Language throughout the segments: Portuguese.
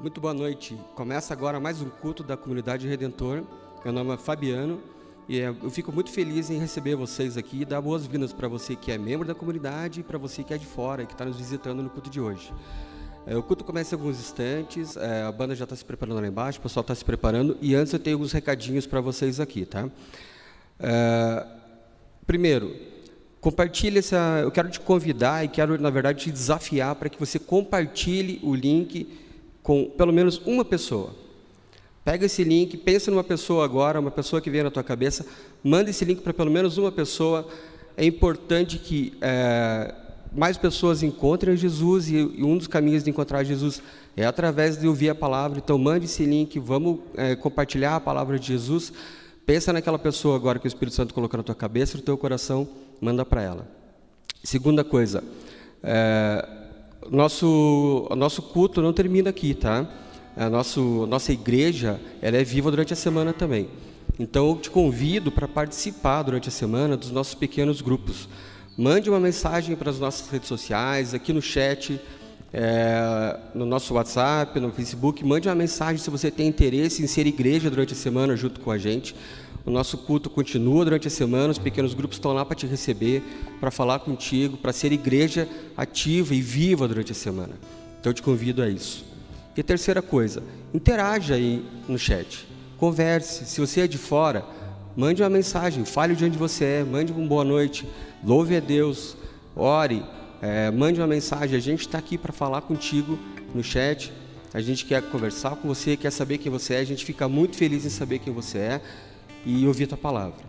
Muito boa noite. Começa agora mais um culto da comunidade Redentor. Meu nome é Fabiano e é, eu fico muito feliz em receber vocês aqui e dar boas-vindas para você que é membro da comunidade e para você que é de fora e que está nos visitando no culto de hoje. É, o culto começa em alguns instantes, é, a banda já está se preparando lá embaixo, o pessoal está se preparando e antes eu tenho alguns recadinhos para vocês aqui, tá? Primeiro, compartilhe essa. Eu quero te convidar e quero, na verdade, te desafiar para que você compartilhe o link com pelo menos uma pessoa. Pega esse link, pensa numa pessoa agora, uma pessoa que vem na tua cabeça, manda esse link para pelo menos uma pessoa. É importante que é, mais pessoas encontrem Jesus e, e, um dos caminhos de encontrar Jesus é através de ouvir a palavra. Então, mande esse link, vamos é, compartilhar a palavra de Jesus. Pensa naquela pessoa agora que o Espírito Santo colocou na tua cabeça, no teu coração, manda para ela. Segunda coisa, é, nosso, nosso culto não termina aqui, tá? A nosso, nossa igreja ela é viva durante a semana também. Então eu te convido para participar durante a semana dos nossos pequenos grupos. Mande uma mensagem para as nossas redes sociais, aqui no chat, é, no nosso WhatsApp, no Facebook. Mande uma mensagem se você tem interesse em ser igreja durante a semana junto com a gente. O nosso culto continua durante a semana, os pequenos grupos estão lá para te receber, para falar contigo, para ser igreja ativa e viva durante a semana. Então eu te convido a isso. E terceira coisa, interaja aí no chat. Converse. Se você é de fora, mande uma mensagem, fale de onde você é, mande uma boa noite, louve a Deus, ore, é, mande uma mensagem. A gente está aqui para falar contigo no chat. A gente quer conversar com você, quer saber quem você é. A gente fica muito feliz em saber quem você é e ouvir a tua palavra.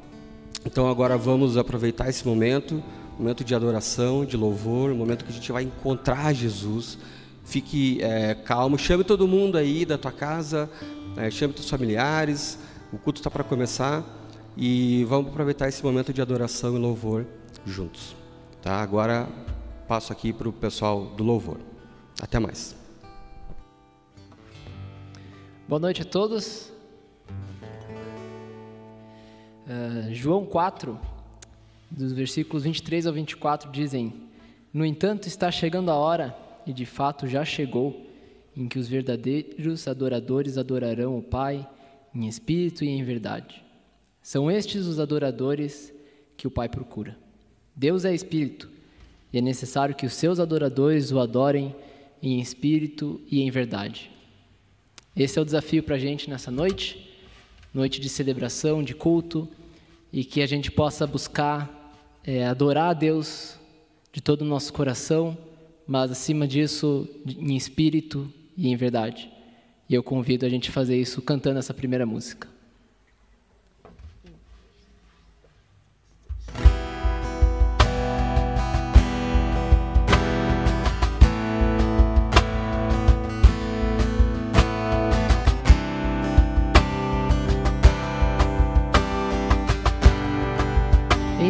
Então agora vamos aproveitar esse momento, momento de adoração, de louvor, momento que a gente vai encontrar Jesus. Fique é, calmo, chame todo mundo aí da tua casa, é, chame teus familiares. O culto está para começar e vamos aproveitar esse momento de adoração e louvor juntos. Tá? Agora passo aqui para o pessoal do louvor. Até mais. Boa noite a todos. Uh, João 4, dos versículos 23 ao 24, dizem: No entanto, está chegando a hora, e de fato já chegou, em que os verdadeiros adoradores adorarão o Pai em espírito e em verdade. São estes os adoradores que o Pai procura. Deus é espírito, e é necessário que os seus adoradores o adorem em espírito e em verdade. Esse é o desafio para a gente nessa noite, noite de celebração, de culto e que a gente possa buscar é, adorar a Deus de todo o nosso coração, mas acima disso, em espírito e em verdade. E eu convido a gente a fazer isso cantando essa primeira música.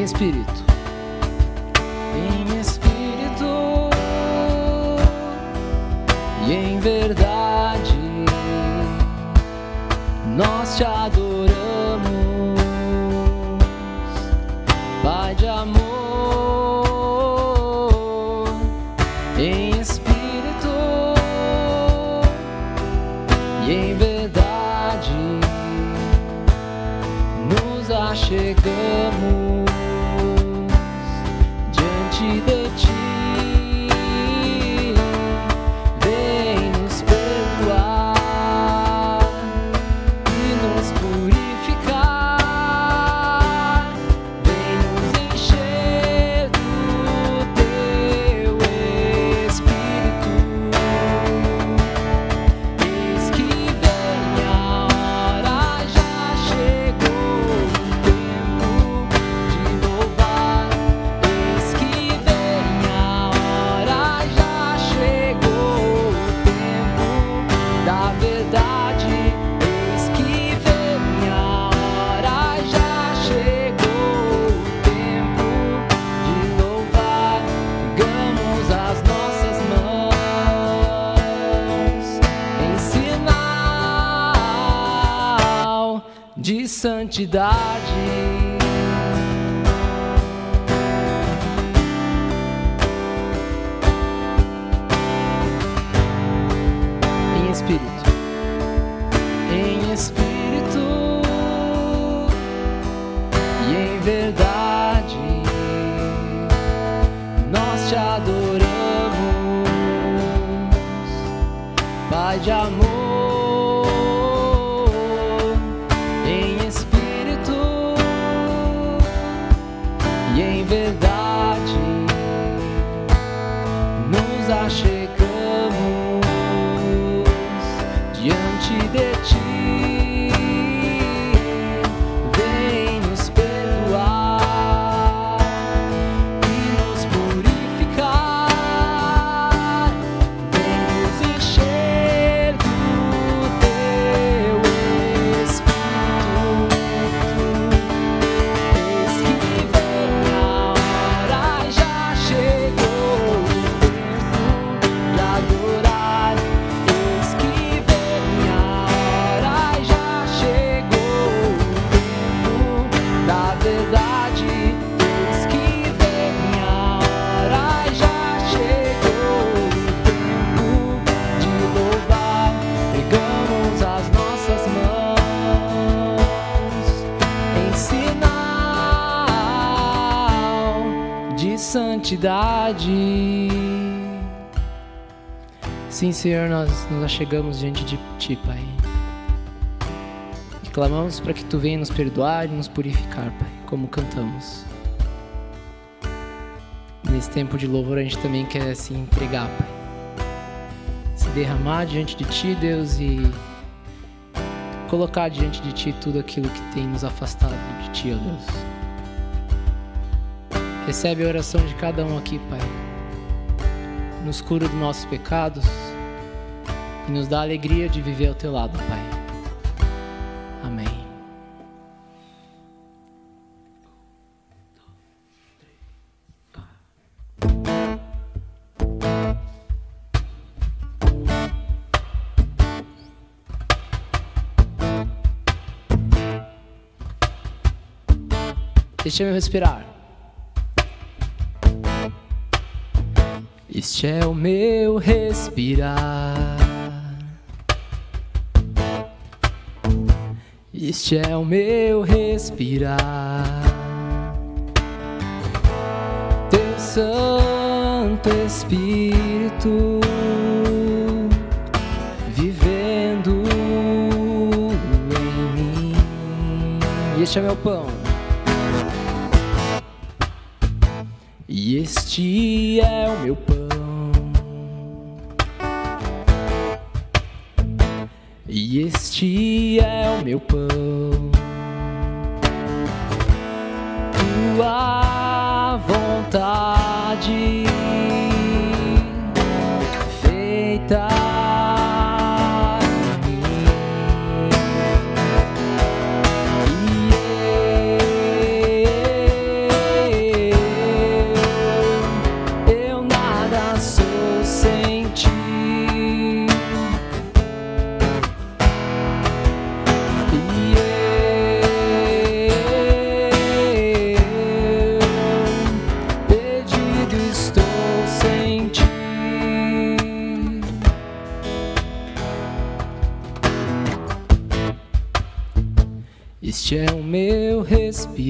Espírito. Em espírito e em verdade, nós te adoramos, santidade. Sim, Senhor, nós nos achegamos diante de Ti, Pai. E clamamos para que Tu venha nos perdoar e nos purificar, Pai, como cantamos. Nesse tempo de louvor, a gente também quer se entregar, Pai. Se derramar diante de Ti, Deus, e colocar diante de Ti tudo aquilo que tem nos afastado de Ti, ó Deus. Recebe a oração de cada um aqui, Pai. Nos cura dos nossos pecados e nos dá a alegria de viver ao Teu lado, Pai. Amém. Deixa-me respirar. Este é o meu respirar. Este é o meu respirar. Teu Santo Espírito vivendo em mim. E este é meu pão. E este é o meu pão. E este é o meu pão. Tua vontade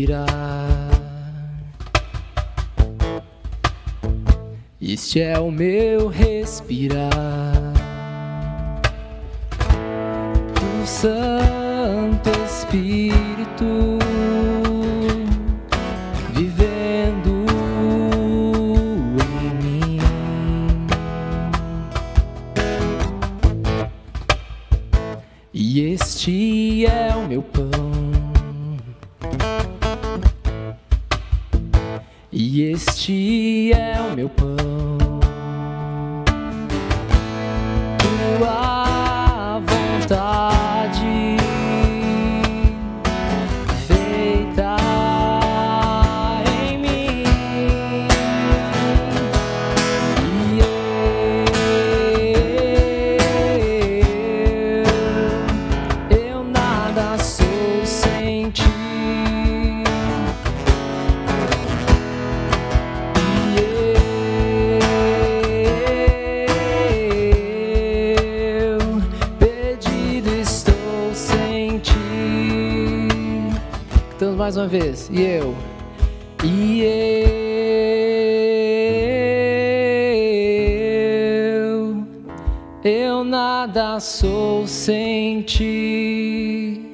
respirar. Este é o meu respirar. Nada sou sem ti.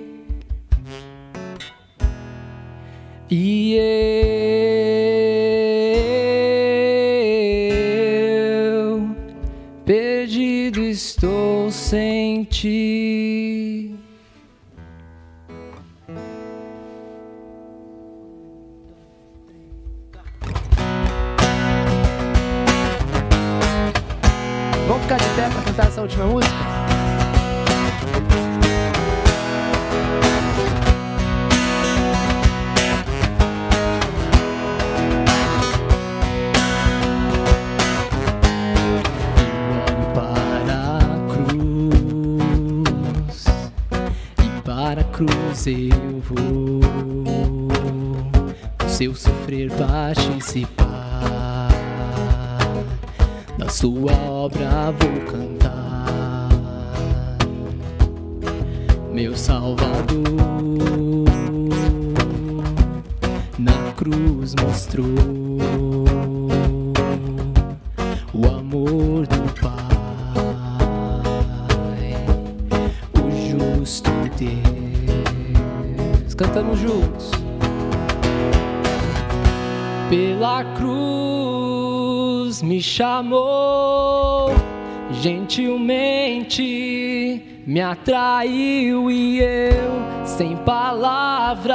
Atraiu e eu, sem palavras,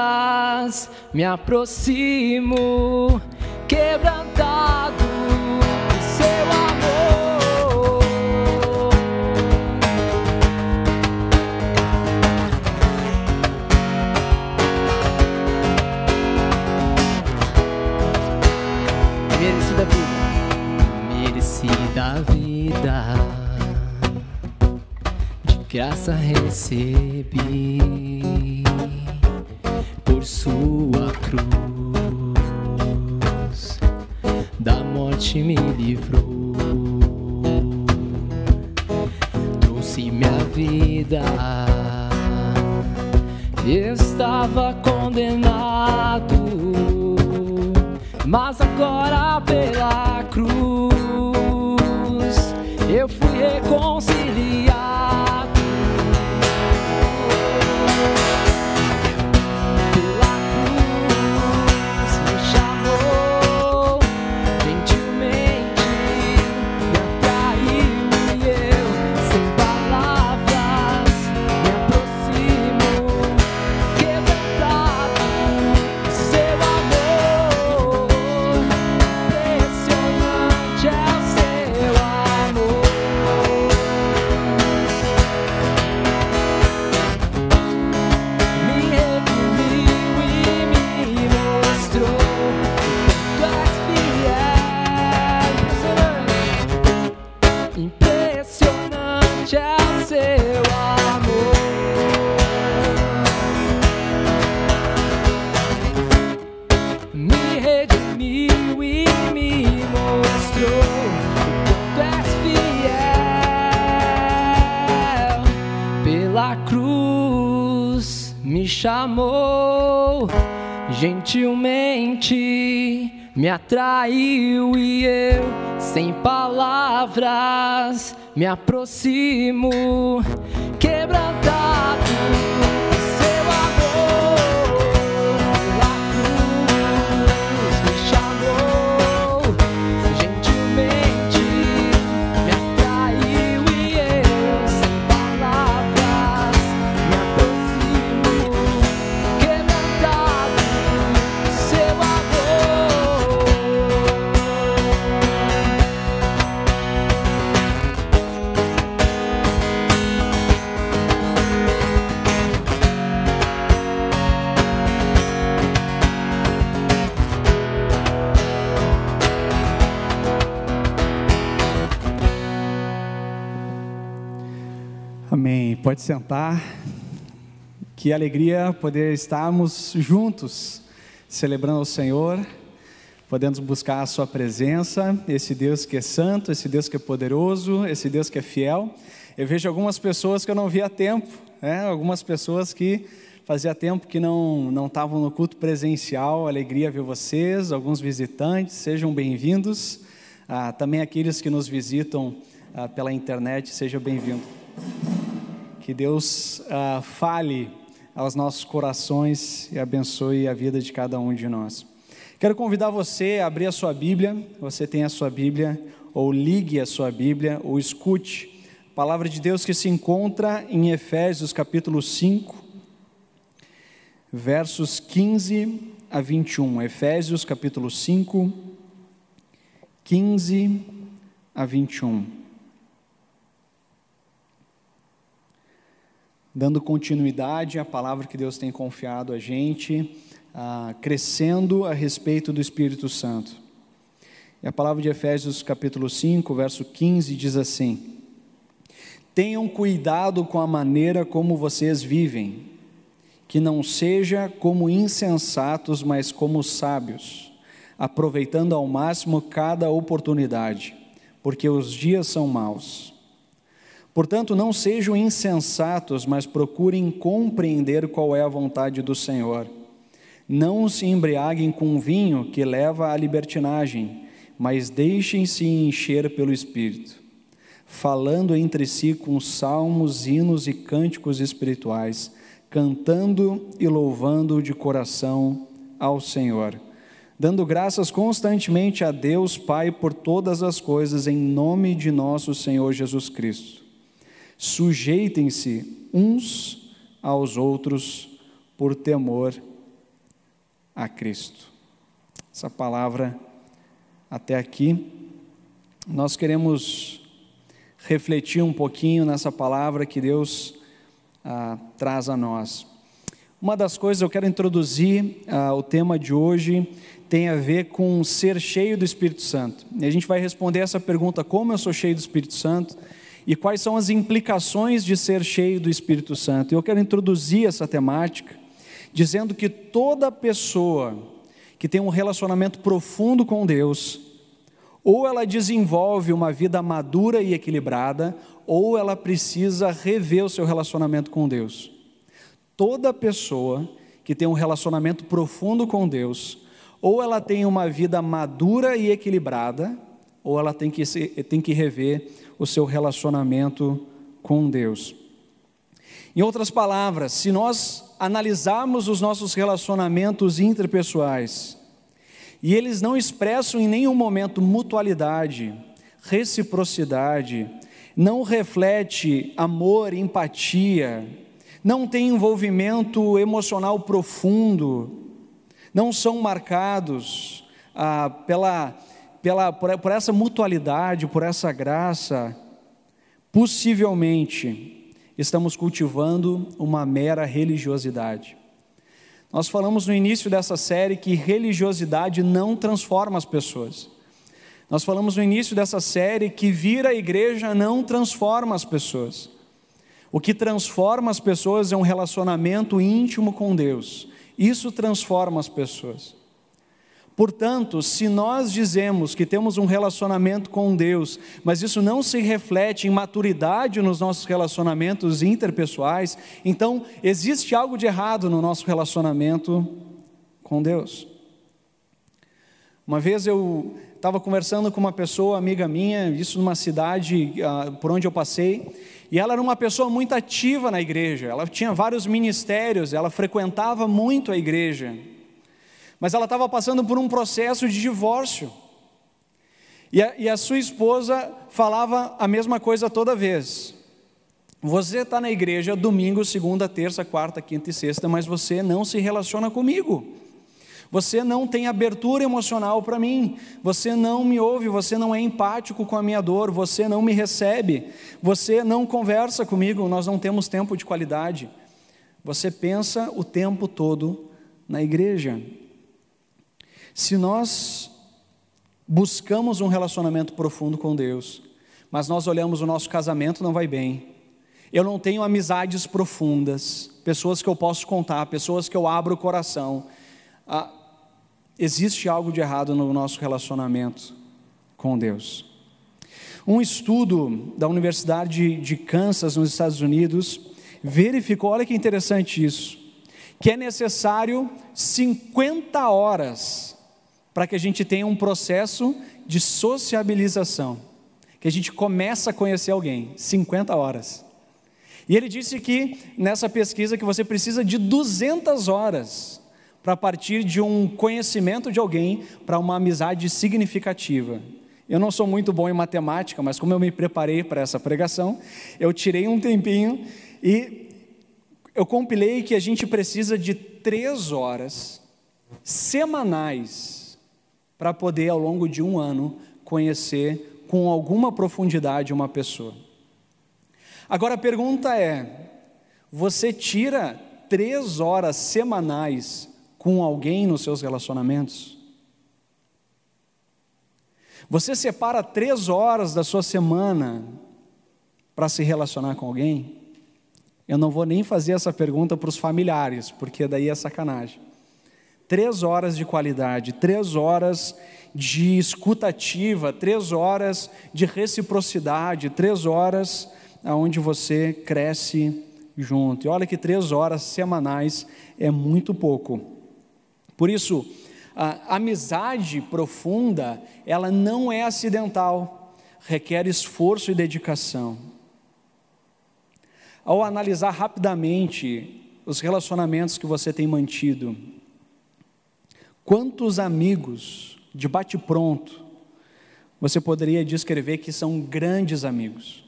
me aproximo, graça recebi por sua cruz, da morte me livrou, trouxe minha vida. Estava condenado, mas agora pela cruz eu fui reconciliado. Gentilmente me atraiu e eu, sem palavras, me aproximo, quebrantado Pode sentar. Que alegria poder estarmos juntos, celebrando o Senhor, podendo buscar a Sua presença, esse Deus que é santo, esse Deus que é poderoso, esse Deus que é fiel. Eu vejo algumas pessoas que eu não vi há tempo, né? algumas pessoas que Fazia tempo que não não estavam no culto presencial. Alegria ver vocês, alguns visitantes. Sejam bem-vindos. Ah, também aqueles que nos visitam ah, pela internet, seja bem-vindo. Que Deus ah, fale aos nossos corações e abençoe a vida de cada um de nós. Quero convidar você a abrir a sua Bíblia. Você tem a sua Bíblia, ou ligue a sua Bíblia, ou escute Palavra de Deus que se encontra em Efésios capítulo 5, versos 15 a 21. Efésios capítulo 5, 15 a 21. Dando continuidade à palavra que Deus tem confiado a gente, ah, crescendo a respeito do Espírito Santo. E a palavra de Efésios capítulo 5, verso 15 diz assim: Tenham cuidado com a maneira como vocês vivem, que não seja como insensatos, mas como sábios, aproveitando ao máximo cada oportunidade, porque os dias são maus. Portanto, não sejam insensatos, mas procurem compreender qual é a vontade do Senhor. Não se embriaguem com vinho que leva à libertinagem, mas deixem-se encher pelo Espírito falando entre si com salmos, hinos e cânticos espirituais, cantando e louvando de coração ao Senhor, dando graças constantemente a Deus Pai por todas as coisas, em nome de nosso Senhor Jesus Cristo. Sujeitem-se uns aos outros por temor a Cristo. Essa palavra até aqui, nós queremos refletir um pouquinho nessa palavra que Deus ah, traz a nós. Uma das coisas eu quero introduzir, ah, o tema de hoje tem a ver com ser cheio do Espírito Santo. E a gente vai responder essa pergunta: como eu sou cheio do Espírito Santo? E quais são as implicações de ser cheio do Espírito Santo? Eu quero introduzir essa temática dizendo que toda pessoa que tem um relacionamento profundo com Deus, ou ela desenvolve uma vida madura e equilibrada, ou ela precisa rever o seu relacionamento com Deus. Toda pessoa que tem um relacionamento profundo com Deus, ou ela tem uma vida madura e equilibrada, ou ela tem que, tem que rever o seu relacionamento com Deus. Em outras palavras, se nós analisarmos os nossos relacionamentos interpessoais, e eles não expressam em nenhum momento mutualidade, reciprocidade, não reflete amor, empatia, não tem envolvimento emocional profundo, não são marcados ah, pela, pela, por, por essa mutualidade, por essa graça, possivelmente estamos cultivando uma mera religiosidade. Nós falamos no início dessa série que religiosidade não transforma as pessoas. Nós falamos no início dessa série que vir à igreja não transforma as pessoas. O que transforma as pessoas é um relacionamento íntimo com Deus. Isso transforma as pessoas. Portanto, se nós dizemos que temos um relacionamento com Deus, mas isso não se reflete em maturidade nos nossos relacionamentos interpessoais, então existe algo de errado no nosso relacionamento com Deus. Uma vez eu estava conversando com uma pessoa, amiga minha, isso numa cidade uh, por onde eu passei, e ela era uma pessoa muito ativa na igreja, ela tinha vários ministérios, ela frequentava muito a igreja mas ela estava passando por um processo de divórcio. E a, e a sua esposa falava a mesma coisa toda vez. Você está na igreja domingo, segunda, terça, quarta, quinta e sexta, mas você não se relaciona comigo. Você não tem abertura emocional para mim, você não me ouve, você não é empático com a minha dor, você não me recebe, você não conversa comigo, nós não temos tempo de qualidade. Você pensa o tempo todo na igreja. Se nós buscamos um relacionamento profundo com Deus, mas nós olhamos o nosso casamento não vai bem, eu não tenho amizades profundas, pessoas que eu posso contar, pessoas que eu abro o coração, ah, existe algo de errado no nosso relacionamento com Deus. Um estudo da Universidade de Kansas, nos Estados Unidos, verificou, olha que interessante isso, que é necessário 50 horas para que a gente tenha um processo de sociabilização, que a gente começa a conhecer alguém, 50 horas. E ele disse que nessa pesquisa que você precisa de 200 horas para partir de um conhecimento de alguém para uma amizade significativa. Eu não sou muito bom em matemática, mas como eu me preparei para essa pregação, eu tirei um tempinho e eu compilei que a gente precisa de três horas semanais para poder, ao longo de um ano, conhecer com alguma profundidade uma pessoa. Agora a pergunta é: você tira três horas semanais com alguém nos seus relacionamentos? Você separa três horas da sua semana para se relacionar com alguém? Eu não vou nem fazer essa pergunta para os familiares, porque daí é sacanagem. Três horas de qualidade, três horas de escutativa, três horas de reciprocidade, três horas onde você cresce junto. E olha que três horas semanais é muito pouco. Por isso, a amizade profunda, ela não é acidental, requer esforço e dedicação. Ao analisar rapidamente os relacionamentos que você tem mantido, quantos amigos de bate-pronto você poderia descrever que são grandes amigos?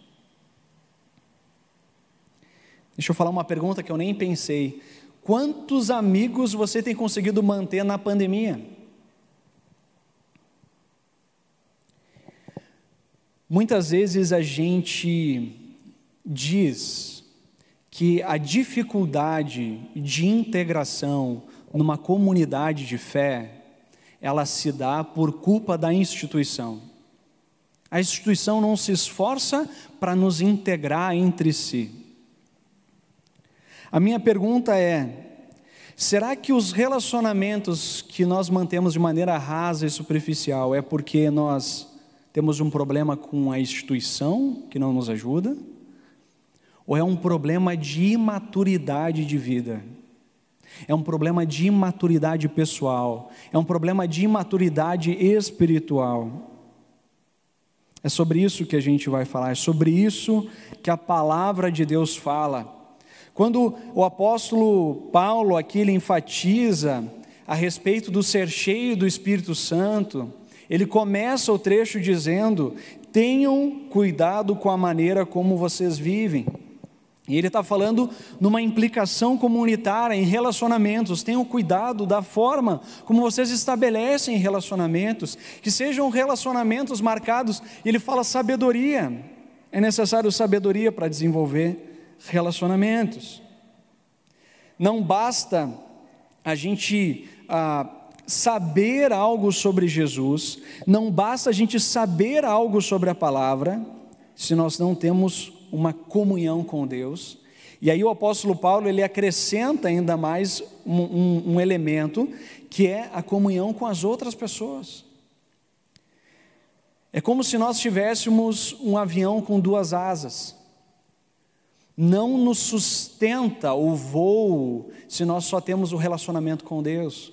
Deixa eu falar uma pergunta que eu nem pensei. Quantos amigos você tem conseguido manter na pandemia? Muitas vezes a gente diz que a dificuldade de integração numa comunidade de fé, ela se dá por culpa da instituição. A instituição não se esforça para nos integrar entre si. A minha pergunta é: será que os relacionamentos que nós mantemos de maneira rasa e superficial é porque nós temos um problema com a instituição que não nos ajuda? Ou é um problema de imaturidade de vida? É um problema de imaturidade pessoal, é um problema de imaturidade espiritual. É sobre isso que a gente vai falar, é sobre isso que a palavra de Deus fala. Quando o apóstolo Paulo aqui ele enfatiza a respeito do ser cheio do Espírito Santo, ele começa o trecho dizendo: tenham cuidado com a maneira como vocês vivem. E ele está falando numa implicação comunitária em relacionamentos. Tenham cuidado da forma como vocês estabelecem relacionamentos, que sejam relacionamentos marcados. Ele fala sabedoria. É necessário sabedoria para desenvolver relacionamentos. Não basta a gente ah, saber algo sobre Jesus, não basta a gente saber algo sobre a palavra, se nós não temos uma comunhão com Deus. E aí o apóstolo Paulo ele acrescenta ainda mais um, um, um elemento que é a comunhão com as outras pessoas. É como se nós tivéssemos um avião com duas asas não nos sustenta o voo se nós só temos o relacionamento com Deus.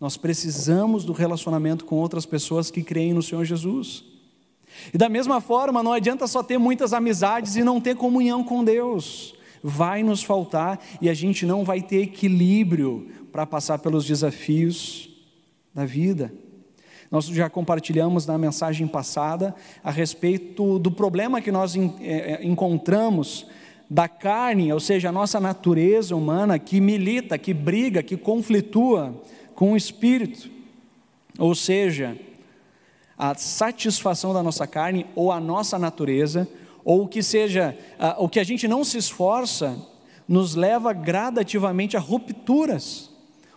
Nós precisamos do relacionamento com outras pessoas que creem no Senhor Jesus. E da mesma forma, não adianta só ter muitas amizades e não ter comunhão com Deus. Vai nos faltar e a gente não vai ter equilíbrio para passar pelos desafios da vida. Nós já compartilhamos na mensagem passada a respeito do problema que nós eh, eh, encontramos da carne, ou seja, a nossa natureza humana que milita, que briga, que conflitua com o espírito. Ou seja, a satisfação da nossa carne ou a nossa natureza, ou o que seja, o que a gente não se esforça, nos leva gradativamente a rupturas.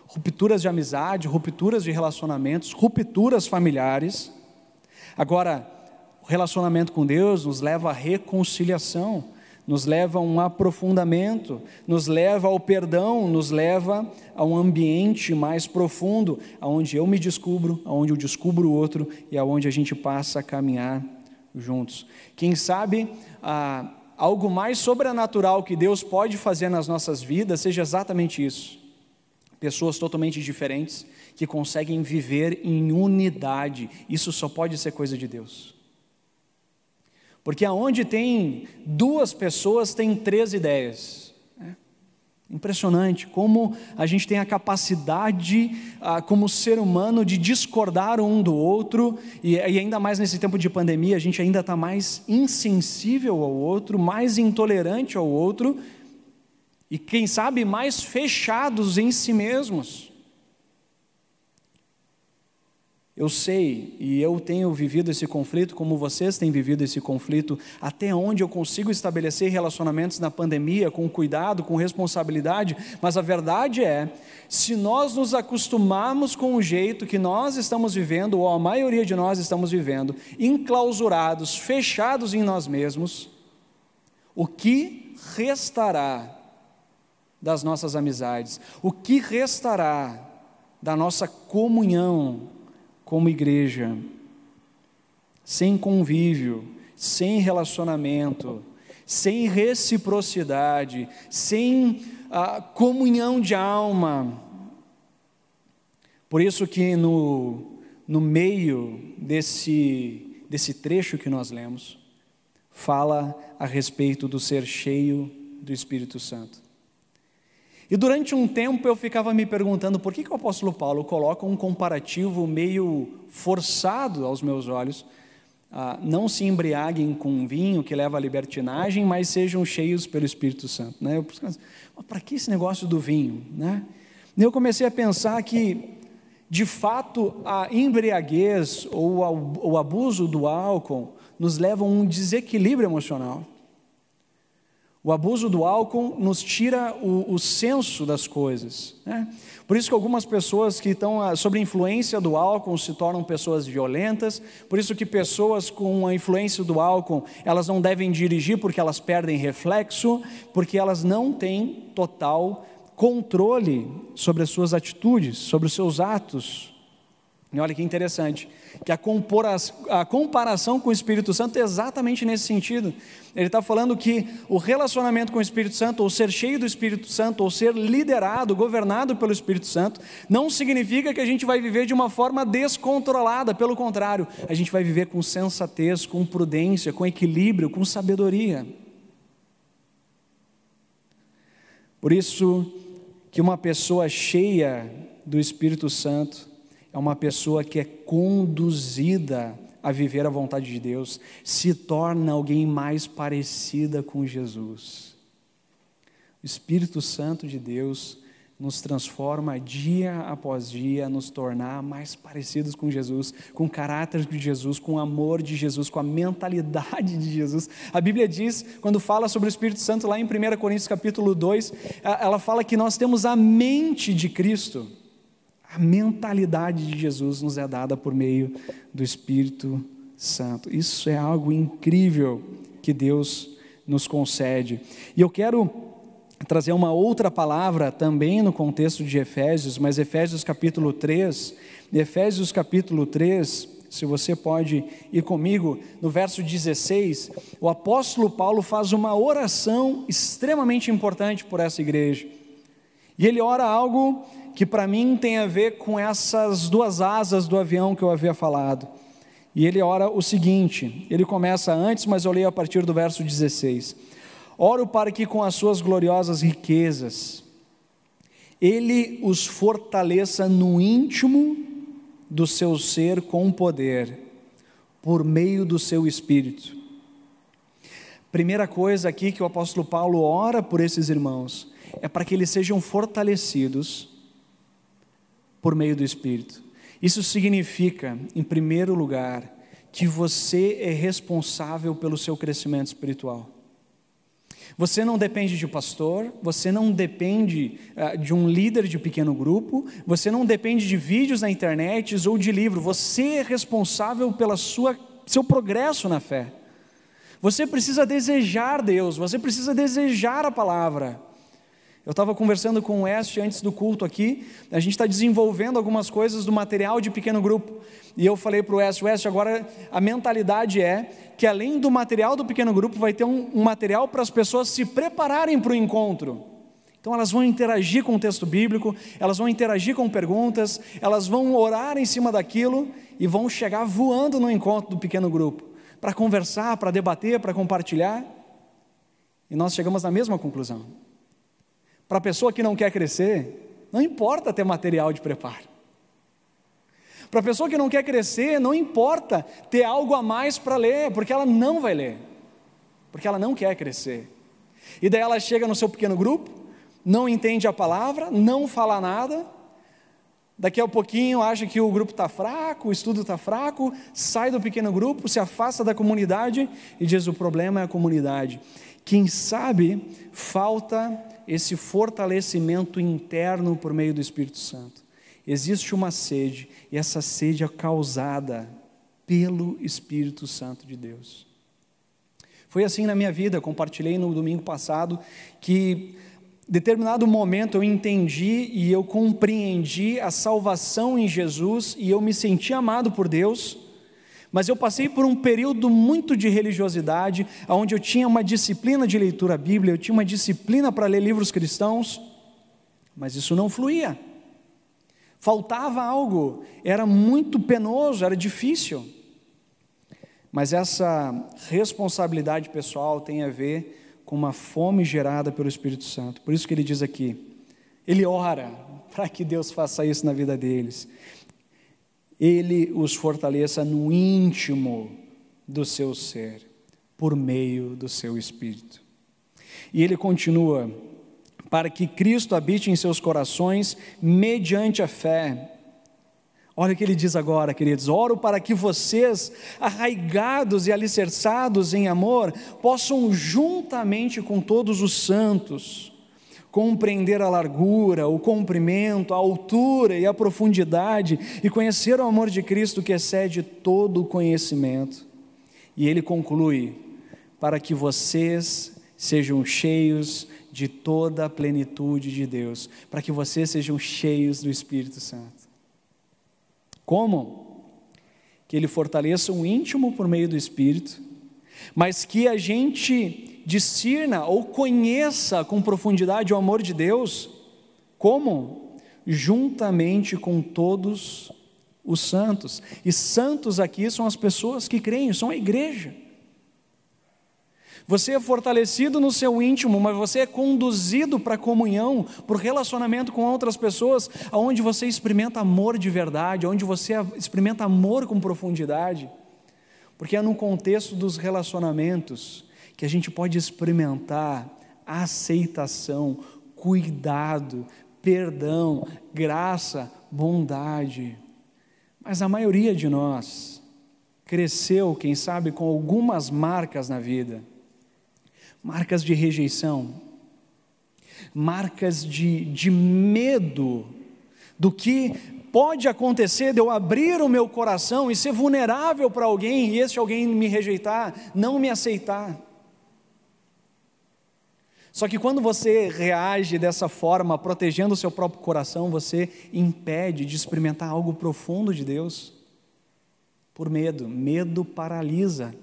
Rupturas de amizade, rupturas de relacionamentos, rupturas familiares. Agora, o relacionamento com Deus nos leva à reconciliação nos leva a um aprofundamento, nos leva ao perdão, nos leva a um ambiente mais profundo, aonde eu me descubro, aonde eu descubro o outro e aonde a gente passa a caminhar juntos. Quem sabe ah, algo mais sobrenatural que Deus pode fazer nas nossas vidas seja exatamente isso. pessoas totalmente diferentes que conseguem viver em unidade. Isso só pode ser coisa de Deus. Porque aonde tem duas pessoas, tem três ideias. É impressionante como a gente tem a capacidade, ah, como ser humano, de discordar um do outro, e, e ainda mais nesse tempo de pandemia, a gente ainda está mais insensível ao outro, mais intolerante ao outro, e quem sabe mais fechados em si mesmos. Eu sei e eu tenho vivido esse conflito, como vocês têm vivido esse conflito, até onde eu consigo estabelecer relacionamentos na pandemia com cuidado, com responsabilidade, mas a verdade é, se nós nos acostumarmos com o jeito que nós estamos vivendo, ou a maioria de nós estamos vivendo, enclausurados, fechados em nós mesmos, o que restará das nossas amizades? O que restará da nossa comunhão? Como igreja, sem convívio, sem relacionamento, sem reciprocidade, sem ah, comunhão de alma. Por isso que no, no meio desse, desse trecho que nós lemos, fala a respeito do ser cheio do Espírito Santo. E durante um tempo eu ficava me perguntando por que, que o apóstolo Paulo coloca um comparativo meio forçado aos meus olhos. Ah, não se embriaguem com vinho que leva à libertinagem, mas sejam cheios pelo Espírito Santo. Né? Eu para que esse negócio do vinho? Né? E eu comecei a pensar que, de fato, a embriaguez ou o abuso do álcool nos leva a um desequilíbrio emocional. O abuso do álcool nos tira o, o senso das coisas. Né? Por isso que algumas pessoas que estão ah, sob influência do álcool se tornam pessoas violentas. Por isso que pessoas com a influência do álcool, elas não devem dirigir porque elas perdem reflexo, porque elas não têm total controle sobre as suas atitudes, sobre os seus atos. E olha que interessante, que a comparação com o Espírito Santo é exatamente nesse sentido. Ele está falando que o relacionamento com o Espírito Santo, ou ser cheio do Espírito Santo, ou ser liderado, governado pelo Espírito Santo, não significa que a gente vai viver de uma forma descontrolada, pelo contrário, a gente vai viver com sensatez, com prudência, com equilíbrio, com sabedoria. Por isso que uma pessoa cheia do Espírito Santo, é uma pessoa que é conduzida a viver a vontade de Deus, se torna alguém mais parecida com Jesus. O Espírito Santo de Deus nos transforma dia após dia, nos tornar mais parecidos com Jesus, com o caráter de Jesus, com o amor de Jesus, com a mentalidade de Jesus. A Bíblia diz, quando fala sobre o Espírito Santo, lá em 1 Coríntios capítulo 2, ela fala que nós temos a mente de Cristo. A mentalidade de Jesus nos é dada por meio do Espírito Santo. Isso é algo incrível que Deus nos concede. E eu quero trazer uma outra palavra também no contexto de Efésios, mas Efésios capítulo 3, Efésios capítulo 3, se você pode ir comigo, no verso 16, o apóstolo Paulo faz uma oração extremamente importante por essa igreja. E ele ora algo que para mim tem a ver com essas duas asas do avião que eu havia falado. E ele ora o seguinte: ele começa antes, mas eu leio a partir do verso 16. Oro para que com as suas gloriosas riquezas, ele os fortaleça no íntimo do seu ser com poder, por meio do seu espírito. Primeira coisa aqui que o apóstolo Paulo ora por esses irmãos é para que eles sejam fortalecidos por meio do Espírito. Isso significa, em primeiro lugar, que você é responsável pelo seu crescimento espiritual. Você não depende de um pastor, você não depende uh, de um líder de pequeno grupo, você não depende de vídeos na internet ou de livro, você é responsável pelo seu progresso na fé. Você precisa desejar Deus, você precisa desejar a palavra. Eu estava conversando com o West antes do culto aqui, a gente está desenvolvendo algumas coisas do material de pequeno grupo. E eu falei para o West, West, agora a mentalidade é que além do material do pequeno grupo, vai ter um, um material para as pessoas se prepararem para o encontro. Então elas vão interagir com o texto bíblico, elas vão interagir com perguntas, elas vão orar em cima daquilo e vão chegar voando no encontro do pequeno grupo, para conversar, para debater, para compartilhar. E nós chegamos na mesma conclusão. Para a pessoa que não quer crescer, não importa ter material de preparo. Para a pessoa que não quer crescer, não importa ter algo a mais para ler, porque ela não vai ler, porque ela não quer crescer. E daí ela chega no seu pequeno grupo, não entende a palavra, não fala nada, daqui a pouquinho acha que o grupo está fraco, o estudo está fraco, sai do pequeno grupo, se afasta da comunidade e diz: o problema é a comunidade. Quem sabe falta esse fortalecimento interno por meio do Espírito Santo. Existe uma sede, e essa sede é causada pelo Espírito Santo de Deus. Foi assim na minha vida, compartilhei no domingo passado que determinado momento eu entendi e eu compreendi a salvação em Jesus e eu me senti amado por Deus, mas eu passei por um período muito de religiosidade, onde eu tinha uma disciplina de leitura bíblica, eu tinha uma disciplina para ler livros cristãos, mas isso não fluía. Faltava algo, era muito penoso, era difícil. Mas essa responsabilidade pessoal tem a ver com uma fome gerada pelo Espírito Santo. Por isso que ele diz aqui: ele ora para que Deus faça isso na vida deles. Ele os fortaleça no íntimo do seu ser, por meio do seu Espírito. E ele continua: para que Cristo habite em seus corações mediante a fé Olha o que ele diz agora, queridos: oro para que vocês, arraigados e alicerçados em amor, possam, juntamente com todos os santos, compreender a largura, o comprimento, a altura e a profundidade, e conhecer o amor de Cristo que excede todo o conhecimento. E ele conclui: para que vocês sejam cheios de toda a plenitude de Deus, para que vocês sejam cheios do Espírito Santo. Como? Que ele fortaleça o íntimo por meio do Espírito, mas que a gente discirna ou conheça com profundidade o amor de Deus. Como? Juntamente com todos os santos. E santos aqui são as pessoas que creem, são a igreja. Você é fortalecido no seu íntimo, mas você é conduzido para a comunhão, para o relacionamento com outras pessoas, aonde você experimenta amor de verdade, onde você experimenta amor com profundidade. Porque é no contexto dos relacionamentos que a gente pode experimentar aceitação, cuidado, perdão, graça, bondade. Mas a maioria de nós cresceu, quem sabe, com algumas marcas na vida marcas de rejeição, marcas de, de medo do que pode acontecer de eu abrir o meu coração e ser vulnerável para alguém e esse alguém me rejeitar, não me aceitar. Só que quando você reage dessa forma, protegendo o seu próprio coração, você impede de experimentar algo profundo de Deus. Por medo, medo paralisa.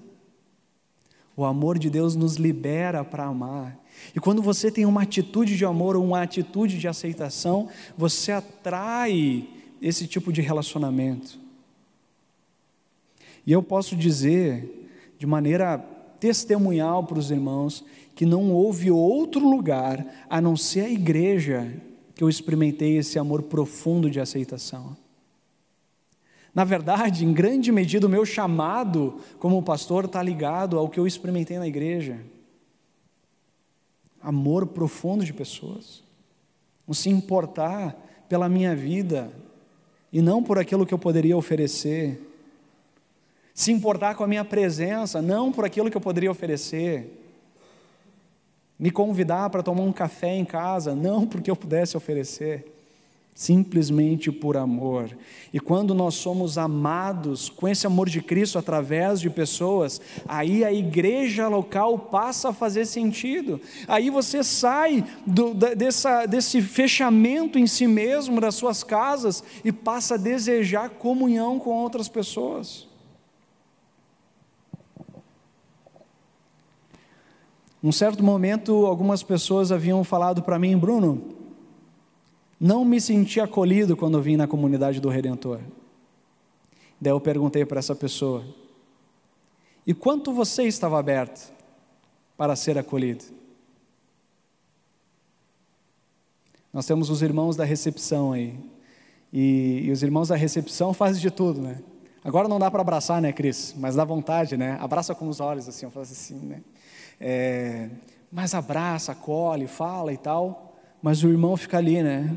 O amor de Deus nos libera para amar. E quando você tem uma atitude de amor uma atitude de aceitação, você atrai esse tipo de relacionamento. E eu posso dizer, de maneira testemunhal para os irmãos, que não houve outro lugar a não ser a igreja que eu experimentei esse amor profundo de aceitação. Na verdade, em grande medida, o meu chamado como pastor está ligado ao que eu experimentei na igreja. Amor profundo de pessoas. Se importar pela minha vida e não por aquilo que eu poderia oferecer. Se importar com a minha presença, não por aquilo que eu poderia oferecer. Me convidar para tomar um café em casa, não porque eu pudesse oferecer simplesmente por amor. E quando nós somos amados com esse amor de Cristo através de pessoas, aí a igreja local passa a fazer sentido. Aí você sai do, dessa, desse fechamento em si mesmo das suas casas e passa a desejar comunhão com outras pessoas. Num certo momento, algumas pessoas haviam falado para mim, Bruno, não me senti acolhido quando vim na comunidade do Redentor. Daí eu perguntei para essa pessoa: e quanto você estava aberto para ser acolhido? Nós temos os irmãos da recepção aí. E, e os irmãos da recepção fazem de tudo, né? Agora não dá para abraçar, né, Cris? Mas dá vontade, né? Abraça com os olhos, assim, eu faço assim, né? É, mas abraça, acolhe, fala e tal. Mas o irmão fica ali, né?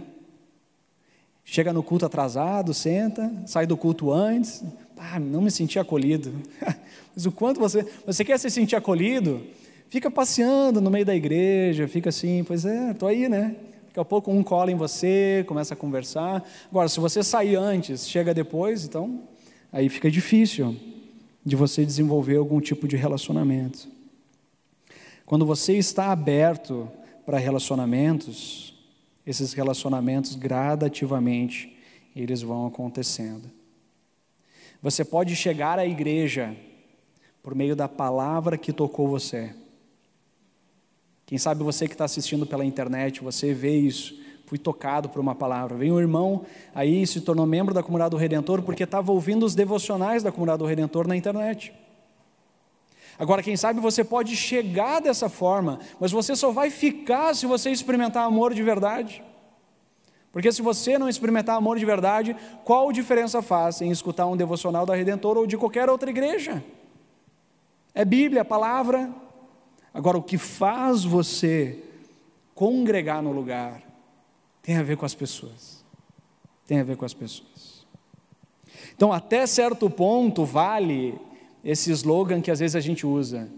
Chega no culto atrasado, senta, sai do culto antes. Ah, não me senti acolhido. Mas o quanto você. Você quer se sentir acolhido? Fica passeando no meio da igreja, fica assim, pois é, estou aí, né? Daqui a pouco um cola em você, começa a conversar. Agora, se você sair antes, chega depois, então aí fica difícil de você desenvolver algum tipo de relacionamento. Quando você está aberto para relacionamentos, esses relacionamentos gradativamente eles vão acontecendo. Você pode chegar à igreja por meio da palavra que tocou você. Quem sabe você que está assistindo pela internet, você vê isso, fui tocado por uma palavra. Veio um irmão aí, se tornou membro da comunidade do Redentor porque estava ouvindo os devocionais da comunidade do Redentor na internet. Agora, quem sabe você pode chegar dessa forma, mas você só vai ficar se você experimentar amor de verdade. Porque se você não experimentar amor de verdade, qual diferença faz em escutar um devocional da Redentor ou de qualquer outra igreja? É Bíblia, palavra. Agora, o que faz você congregar no lugar tem a ver com as pessoas. Tem a ver com as pessoas. Então, até certo ponto, vale esse slogan que às vezes a gente usa.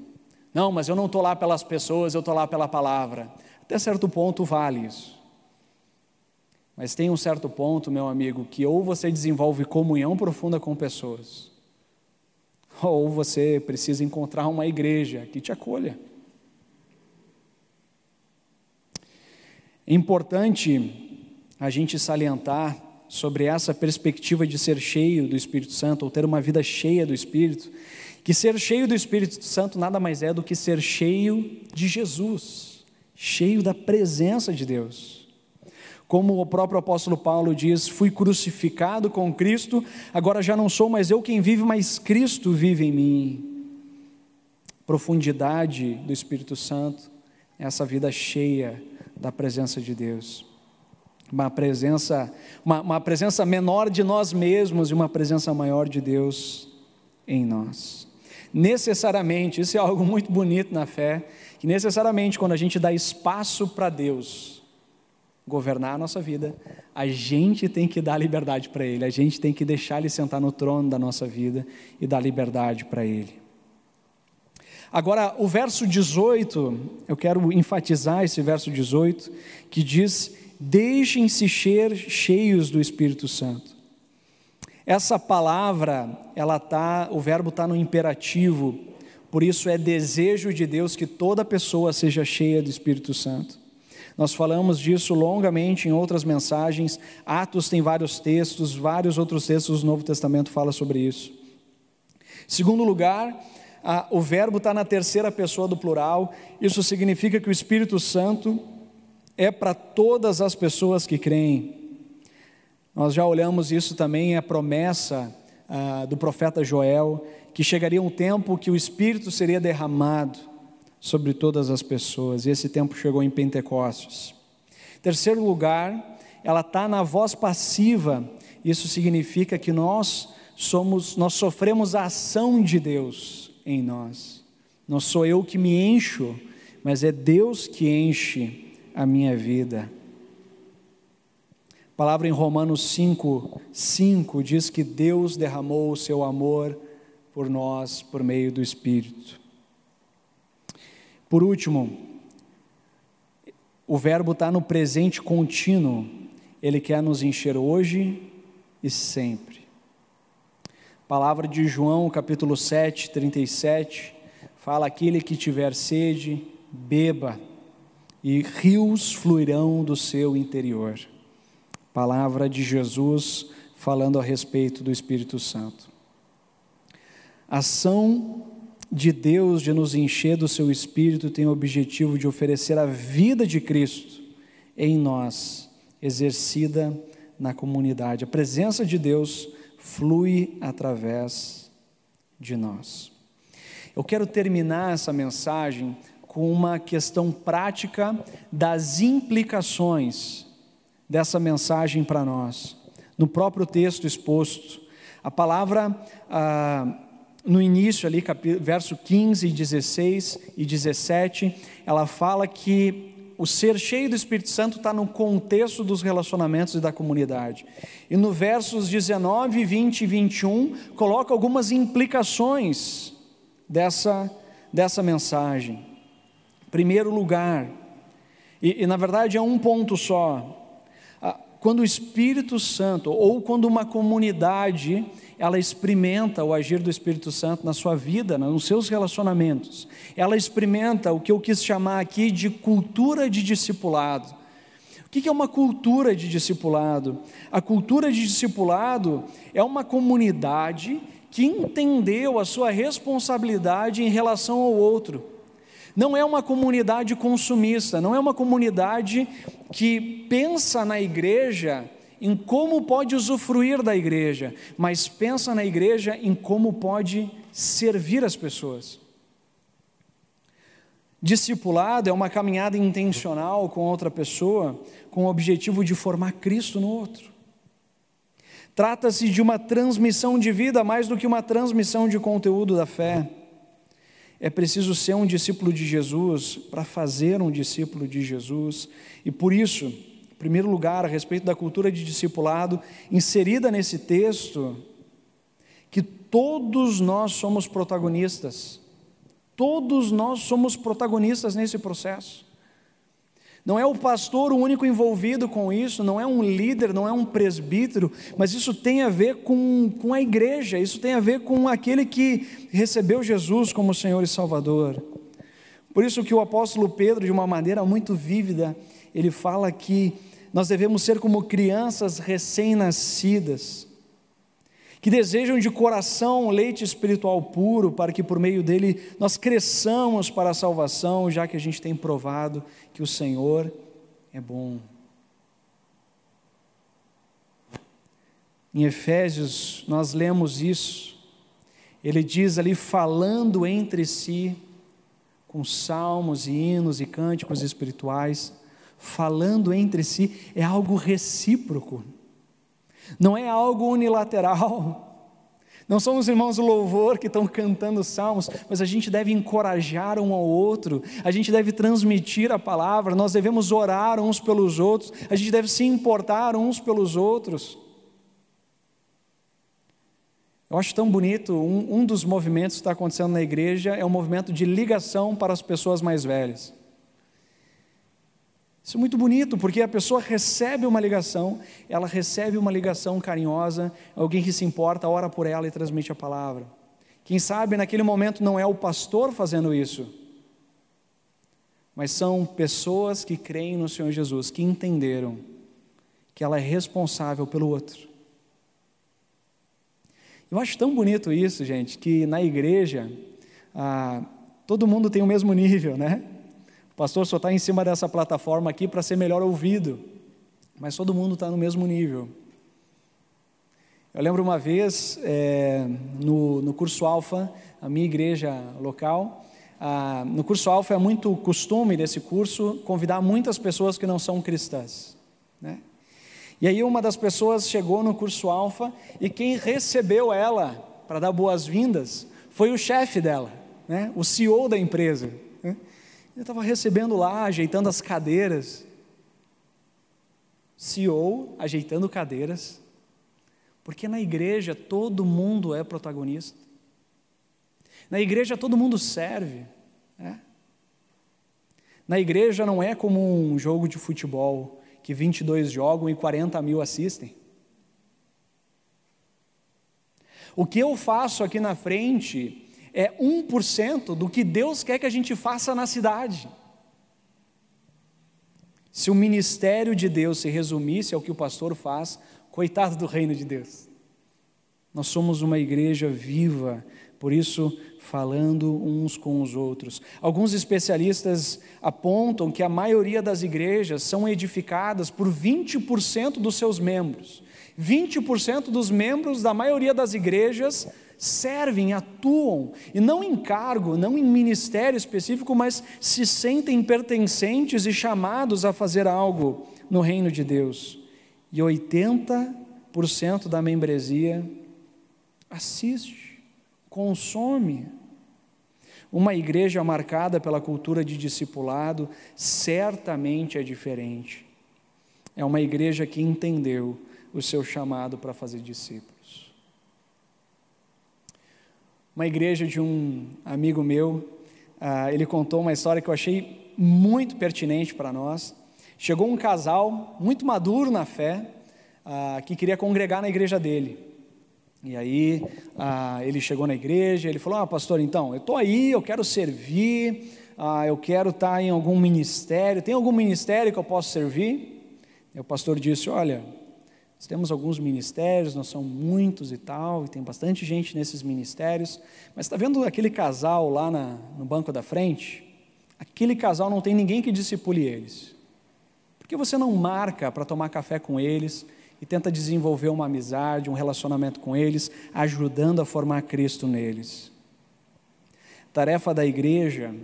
Não, mas eu não estou lá pelas pessoas, eu estou lá pela palavra. Até certo ponto, vale isso. Mas tem um certo ponto, meu amigo, que ou você desenvolve comunhão profunda com pessoas, ou você precisa encontrar uma igreja que te acolha. É importante a gente salientar sobre essa perspectiva de ser cheio do Espírito Santo, ou ter uma vida cheia do Espírito, que ser cheio do Espírito Santo nada mais é do que ser cheio de Jesus, cheio da presença de Deus. Como o próprio apóstolo Paulo diz: Fui crucificado com Cristo, agora já não sou mais eu quem vive, mas Cristo vive em mim. Profundidade do Espírito Santo, essa vida cheia da presença de Deus. Uma presença, uma, uma presença menor de nós mesmos e uma presença maior de Deus em nós. Necessariamente, isso é algo muito bonito na fé, que necessariamente quando a gente dá espaço para Deus, governar a nossa vida, a gente tem que dar liberdade para Ele, a gente tem que deixar Ele sentar no trono da nossa vida e dar liberdade para Ele. Agora, o verso 18, eu quero enfatizar esse verso 18, que diz: Deixem-se cheios do Espírito Santo. Essa palavra, ela tá, o verbo está no imperativo, por isso é desejo de Deus que toda pessoa seja cheia do Espírito Santo. Nós falamos disso longamente em outras mensagens. Atos tem vários textos, vários outros textos do Novo Testamento falam sobre isso. Segundo lugar, a, o verbo está na terceira pessoa do plural. Isso significa que o Espírito Santo é para todas as pessoas que creem. Nós já olhamos isso também, a promessa ah, do profeta Joel, que chegaria um tempo que o Espírito seria derramado sobre todas as pessoas, e esse tempo chegou em Pentecostes. Terceiro lugar, ela está na voz passiva, isso significa que nós somos, nós sofremos a ação de Deus em nós. Não sou eu que me encho, mas é Deus que enche a minha vida. A palavra em Romanos 5, 5 diz que Deus derramou o seu amor por nós por meio do Espírito. Por último, o verbo está no presente contínuo, ele quer nos encher hoje e sempre. Palavra de João, capítulo 7, 37, fala: aquele que tiver sede, beba, e rios fluirão do seu interior. Palavra de Jesus falando a respeito do Espírito Santo. Ação de Deus de nos encher do seu espírito tem o objetivo de oferecer a vida de Cristo em nós, exercida na comunidade. A presença de Deus flui através de nós. Eu quero terminar essa mensagem com uma questão prática das implicações dessa mensagem para nós. No próprio texto exposto, a palavra ah, no início ali, verso 15, 16 e 17, ela fala que o ser cheio do Espírito Santo está no contexto dos relacionamentos e da comunidade. E no versos 19, 20 e 21, coloca algumas implicações dessa, dessa mensagem. Primeiro lugar, e, e na verdade é um ponto só, quando o Espírito Santo, ou quando uma comunidade, ela experimenta o agir do Espírito Santo na sua vida, nos seus relacionamentos, ela experimenta o que eu quis chamar aqui de cultura de discipulado. O que é uma cultura de discipulado? A cultura de discipulado é uma comunidade que entendeu a sua responsabilidade em relação ao outro. Não é uma comunidade consumista, não é uma comunidade que pensa na igreja em como pode usufruir da igreja, mas pensa na igreja em como pode servir as pessoas. Discipulado é uma caminhada intencional com outra pessoa, com o objetivo de formar Cristo no outro. Trata-se de uma transmissão de vida mais do que uma transmissão de conteúdo da fé. É preciso ser um discípulo de Jesus para fazer um discípulo de Jesus. E por isso, em primeiro lugar, a respeito da cultura de discipulado, inserida nesse texto, que todos nós somos protagonistas. Todos nós somos protagonistas nesse processo. Não é o pastor o único envolvido com isso, não é um líder, não é um presbítero, mas isso tem a ver com, com a igreja, isso tem a ver com aquele que recebeu Jesus como Senhor e Salvador. Por isso que o apóstolo Pedro, de uma maneira muito vívida, ele fala que nós devemos ser como crianças recém-nascidas, que desejam de coração leite espiritual puro, para que por meio dele nós cresçamos para a salvação, já que a gente tem provado que o Senhor é bom. Em Efésios, nós lemos isso. Ele diz ali, falando entre si, com salmos e hinos e cânticos espirituais, falando entre si, é algo recíproco. Não é algo unilateral. Não são os irmãos do louvor que estão cantando salmos, mas a gente deve encorajar um ao outro, a gente deve transmitir a palavra, nós devemos orar uns pelos outros, a gente deve se importar uns pelos outros. Eu acho tão bonito, um, um dos movimentos que está acontecendo na igreja é o um movimento de ligação para as pessoas mais velhas. Isso é muito bonito, porque a pessoa recebe uma ligação, ela recebe uma ligação carinhosa, alguém que se importa, ora por ela e transmite a palavra. Quem sabe naquele momento não é o pastor fazendo isso, mas são pessoas que creem no Senhor Jesus, que entenderam que ela é responsável pelo outro. Eu acho tão bonito isso, gente, que na igreja ah, todo mundo tem o mesmo nível, né? O pastor só está em cima dessa plataforma aqui para ser melhor ouvido, mas todo mundo está no mesmo nível. Eu lembro uma vez, é, no, no curso Alfa, a minha igreja local, no curso Alfa é muito costume desse curso convidar muitas pessoas que não são cristãs. Né? E aí uma das pessoas chegou no curso Alfa e quem recebeu ela para dar boas-vindas foi o chefe dela, né? o CEO da empresa. Eu estava recebendo lá, ajeitando as cadeiras. CEO ajeitando cadeiras. Porque na igreja todo mundo é protagonista. Na igreja todo mundo serve. É. Na igreja não é como um jogo de futebol que 22 jogam e 40 mil assistem. O que eu faço aqui na frente é 1% do que Deus quer que a gente faça na cidade. Se o ministério de Deus se resumisse ao que o pastor faz, coitado do reino de Deus. Nós somos uma igreja viva, por isso falando uns com os outros. Alguns especialistas apontam que a maioria das igrejas são edificadas por 20% dos seus membros. 20% dos membros da maioria das igrejas servem, atuam, e não em cargo, não em ministério específico, mas se sentem pertencentes e chamados a fazer algo no reino de Deus. E 80% da membresia assiste, consome. Uma igreja marcada pela cultura de discipulado certamente é diferente. É uma igreja que entendeu o seu chamado para fazer discípulos. Uma igreja de um amigo meu, ah, ele contou uma história que eu achei muito pertinente para nós. Chegou um casal muito maduro na fé, ah, que queria congregar na igreja dele. E aí ah, ele chegou na igreja, ele falou: Ah, pastor, então, eu estou aí, eu quero servir, eu quero estar tá em algum ministério, tem algum ministério que eu posso servir? E o pastor disse: Olha, nós temos alguns ministérios, não são muitos e tal, e tem bastante gente nesses ministérios, mas está vendo aquele casal lá na, no banco da frente? Aquele casal não tem ninguém que discipule eles. Por que você não marca para tomar café com eles? e tenta desenvolver uma amizade, um relacionamento com eles, ajudando a formar Cristo neles. Tarefa da igreja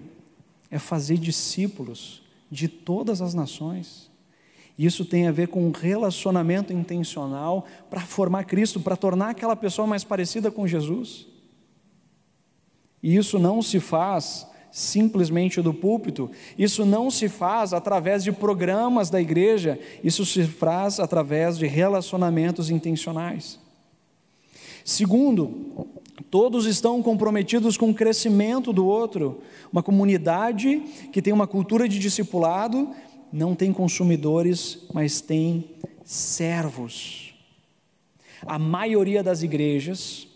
é fazer discípulos de todas as nações. Isso tem a ver com um relacionamento intencional para formar Cristo, para tornar aquela pessoa mais parecida com Jesus. E isso não se faz simplesmente do púlpito. Isso não se faz através de programas da igreja, isso se faz através de relacionamentos intencionais. Segundo, todos estão comprometidos com o crescimento do outro. Uma comunidade que tem uma cultura de discipulado não tem consumidores, mas tem servos. A maioria das igrejas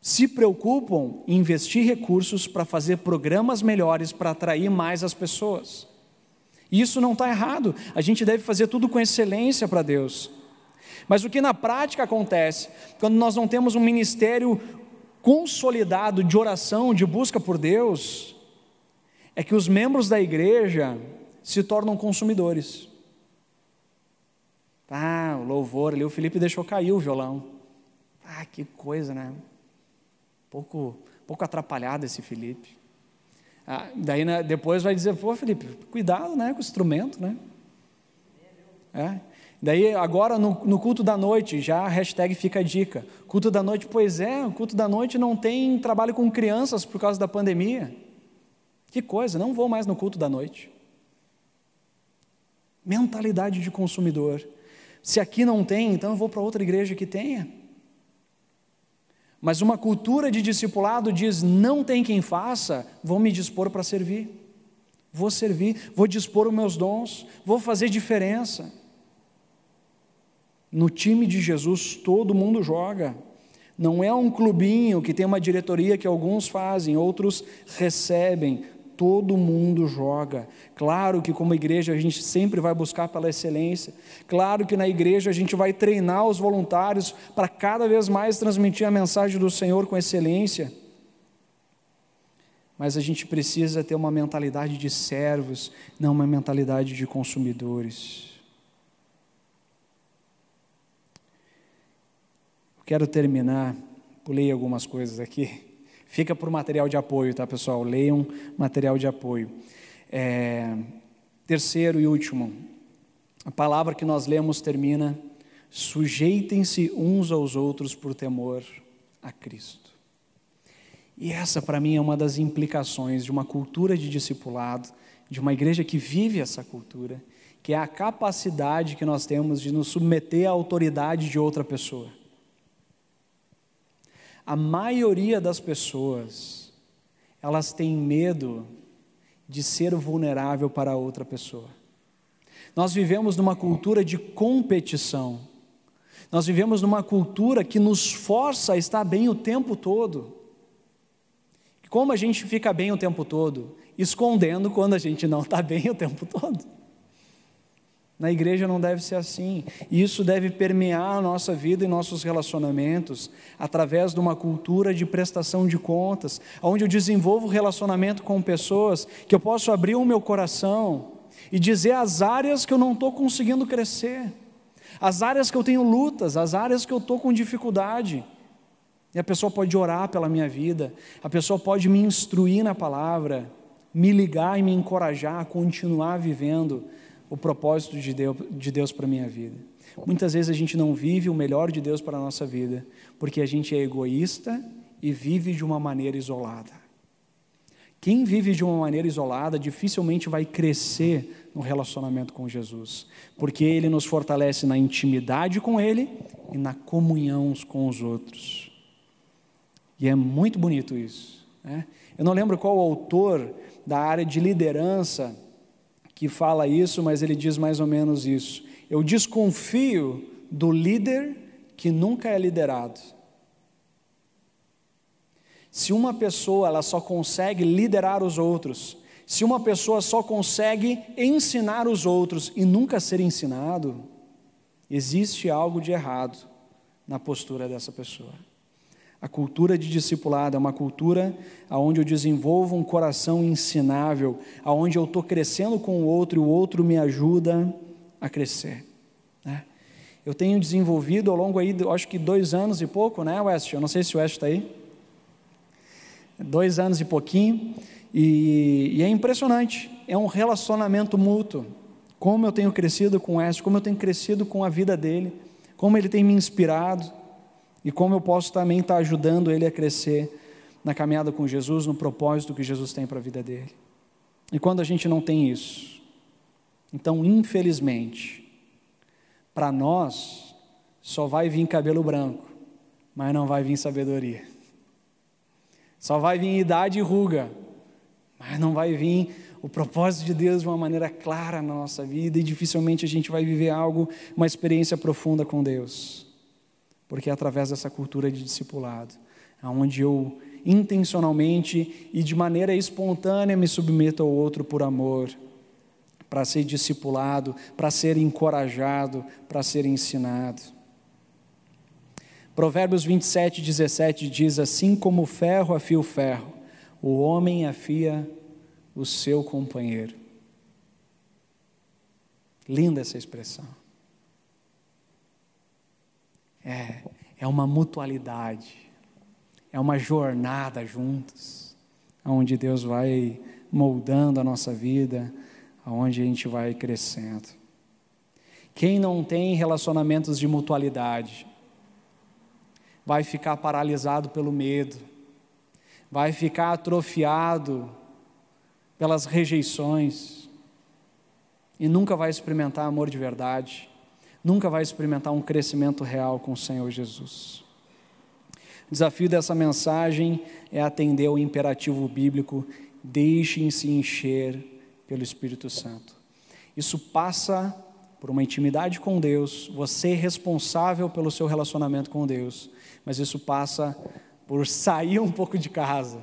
se preocupam em investir recursos para fazer programas melhores para atrair mais as pessoas. E isso não está errado, a gente deve fazer tudo com excelência para Deus. Mas o que na prática acontece, quando nós não temos um ministério consolidado de oração, de busca por Deus, é que os membros da igreja se tornam consumidores. Ah, o louvor ali, o Felipe deixou cair o violão. Ah, que coisa, né? pouco, pouco atrapalhado esse Felipe. Ah, daí né, depois vai dizer, pô Felipe, cuidado né, com o instrumento, né? É. Daí agora no, no, culto da noite, já a hashtag fica a dica. Culto da noite, pois é, o culto da noite não tem trabalho com crianças por causa da pandemia. Que coisa, não vou mais no culto da noite. Mentalidade de consumidor. Se aqui não tem, então eu vou para outra igreja que tenha. Mas uma cultura de discipulado diz: não tem quem faça, vou me dispor para servir. Vou servir, vou dispor os meus dons, vou fazer diferença. No time de Jesus todo mundo joga. Não é um clubinho que tem uma diretoria que alguns fazem, outros recebem todo mundo joga. Claro que, como igreja, a gente sempre vai buscar pela excelência. Claro que na igreja a gente vai treinar os voluntários para cada vez mais transmitir a mensagem do Senhor com excelência. Mas a gente precisa ter uma mentalidade de servos, não uma mentalidade de consumidores. Quero terminar, pulei algumas coisas aqui Fica por material de apoio, tá, pessoal? Leiam material de apoio. É, terceiro e último, a palavra que nós lemos termina: sujeitem-se uns aos outros por temor a Cristo. E essa, para mim, é uma das implicações de uma cultura de discipulado, de uma igreja que vive essa cultura, que é a capacidade que nós temos de nos submeter à autoridade de outra pessoa a maioria das pessoas, elas têm medo de ser vulnerável para outra pessoa. Nós vivemos numa cultura de competição. Nós vivemos numa cultura que nos força a estar bem o tempo todo. Como a gente fica bem o tempo todo? Escondendo quando a gente não está bem o tempo todo. Na igreja não deve ser assim. Isso deve permear a nossa vida e nossos relacionamentos através de uma cultura de prestação de contas, onde eu desenvolvo relacionamento com pessoas que eu posso abrir o meu coração e dizer as áreas que eu não estou conseguindo crescer, as áreas que eu tenho lutas, as áreas que eu estou com dificuldade. E a pessoa pode orar pela minha vida, a pessoa pode me instruir na palavra, me ligar e me encorajar a continuar vivendo o propósito de Deus, de Deus para a minha vida. Muitas vezes a gente não vive o melhor de Deus para a nossa vida, porque a gente é egoísta e vive de uma maneira isolada. Quem vive de uma maneira isolada dificilmente vai crescer no relacionamento com Jesus, porque ele nos fortalece na intimidade com ele e na comunhão com os outros. E é muito bonito isso. Né? Eu não lembro qual o autor da área de liderança que fala isso, mas ele diz mais ou menos isso. Eu desconfio do líder que nunca é liderado. Se uma pessoa ela só consegue liderar os outros, se uma pessoa só consegue ensinar os outros e nunca ser ensinado, existe algo de errado na postura dessa pessoa. A cultura de discipulado é uma cultura onde eu desenvolvo um coração ensinável, onde eu estou crescendo com o outro e o outro me ajuda a crescer. Né? Eu tenho desenvolvido ao longo aí, acho que dois anos e pouco, né, West? Eu não sei se o West está aí. Dois anos e pouquinho, e, e é impressionante. É um relacionamento mútuo. Como eu tenho crescido com o West, como eu tenho crescido com a vida dele, como ele tem me inspirado e como eu posso também estar ajudando ele a crescer na caminhada com Jesus, no propósito que Jesus tem para a vida dele. E quando a gente não tem isso, então, infelizmente, para nós, só vai vir cabelo branco, mas não vai vir sabedoria. Só vai vir idade e ruga, mas não vai vir o propósito de Deus de uma maneira clara na nossa vida e dificilmente a gente vai viver algo, uma experiência profunda com Deus porque é através dessa cultura de discipulado, onde eu intencionalmente e de maneira espontânea me submeto ao outro por amor, para ser discipulado, para ser encorajado, para ser ensinado. Provérbios 27, 17 diz: Assim como o ferro afia o ferro, o homem afia o seu companheiro. Linda essa expressão. É, é uma mutualidade, é uma jornada juntos, onde Deus vai moldando a nossa vida, aonde a gente vai crescendo. Quem não tem relacionamentos de mutualidade vai ficar paralisado pelo medo, vai ficar atrofiado pelas rejeições e nunca vai experimentar amor de verdade nunca vai experimentar um crescimento real com o Senhor Jesus. O desafio dessa mensagem é atender ao imperativo bíblico: deixem-se encher pelo Espírito Santo. Isso passa por uma intimidade com Deus, você é responsável pelo seu relacionamento com Deus, mas isso passa por sair um pouco de casa,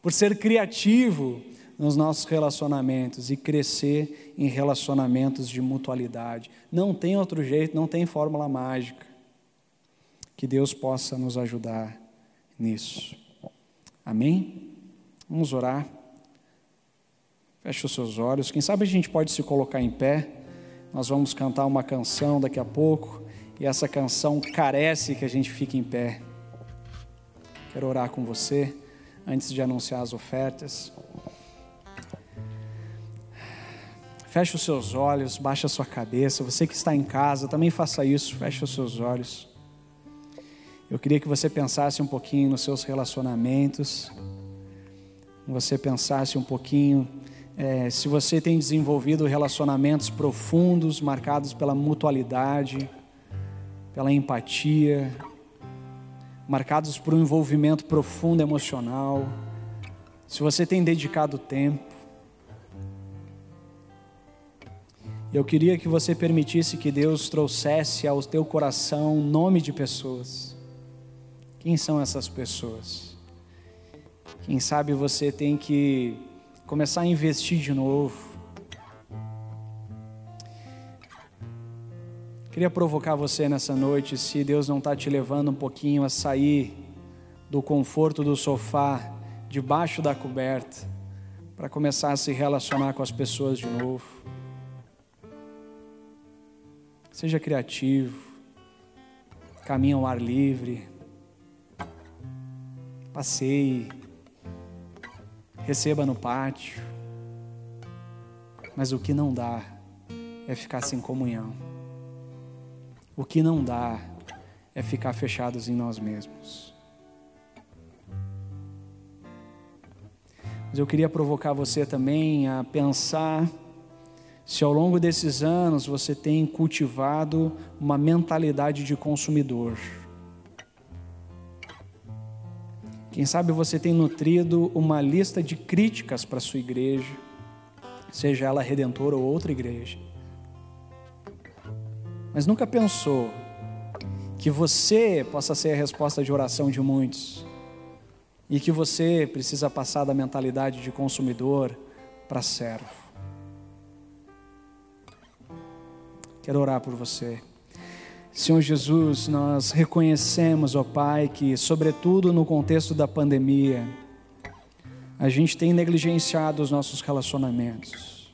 por ser criativo, nos nossos relacionamentos e crescer em relacionamentos de mutualidade. Não tem outro jeito, não tem fórmula mágica. Que Deus possa nos ajudar nisso. Amém? Vamos orar. Feche os seus olhos. Quem sabe a gente pode se colocar em pé. Nós vamos cantar uma canção daqui a pouco. E essa canção carece que a gente fique em pé. Quero orar com você antes de anunciar as ofertas. Feche os seus olhos, baixe a sua cabeça. Você que está em casa, também faça isso, feche os seus olhos. Eu queria que você pensasse um pouquinho nos seus relacionamentos, você pensasse um pouquinho é, se você tem desenvolvido relacionamentos profundos, marcados pela mutualidade, pela empatia, marcados por um envolvimento profundo emocional, se você tem dedicado tempo, Eu queria que você permitisse que Deus trouxesse ao teu coração nome de pessoas. Quem são essas pessoas? Quem sabe você tem que começar a investir de novo. Queria provocar você nessa noite, se Deus não está te levando um pouquinho a sair do conforto do sofá, debaixo da coberta, para começar a se relacionar com as pessoas de novo. Seja criativo, caminhe ao ar livre, passeie, receba no pátio. Mas o que não dá é ficar sem comunhão. O que não dá é ficar fechados em nós mesmos. Mas eu queria provocar você também a pensar se ao longo desses anos você tem cultivado uma mentalidade de consumidor. Quem sabe você tem nutrido uma lista de críticas para sua igreja, seja ela redentora ou outra igreja mas nunca pensou que você possa ser a resposta de oração de muitos e que você precisa passar da mentalidade de consumidor para servo. Quero orar por você. Senhor Jesus, nós reconhecemos, ó Pai, que, sobretudo no contexto da pandemia, a gente tem negligenciado os nossos relacionamentos.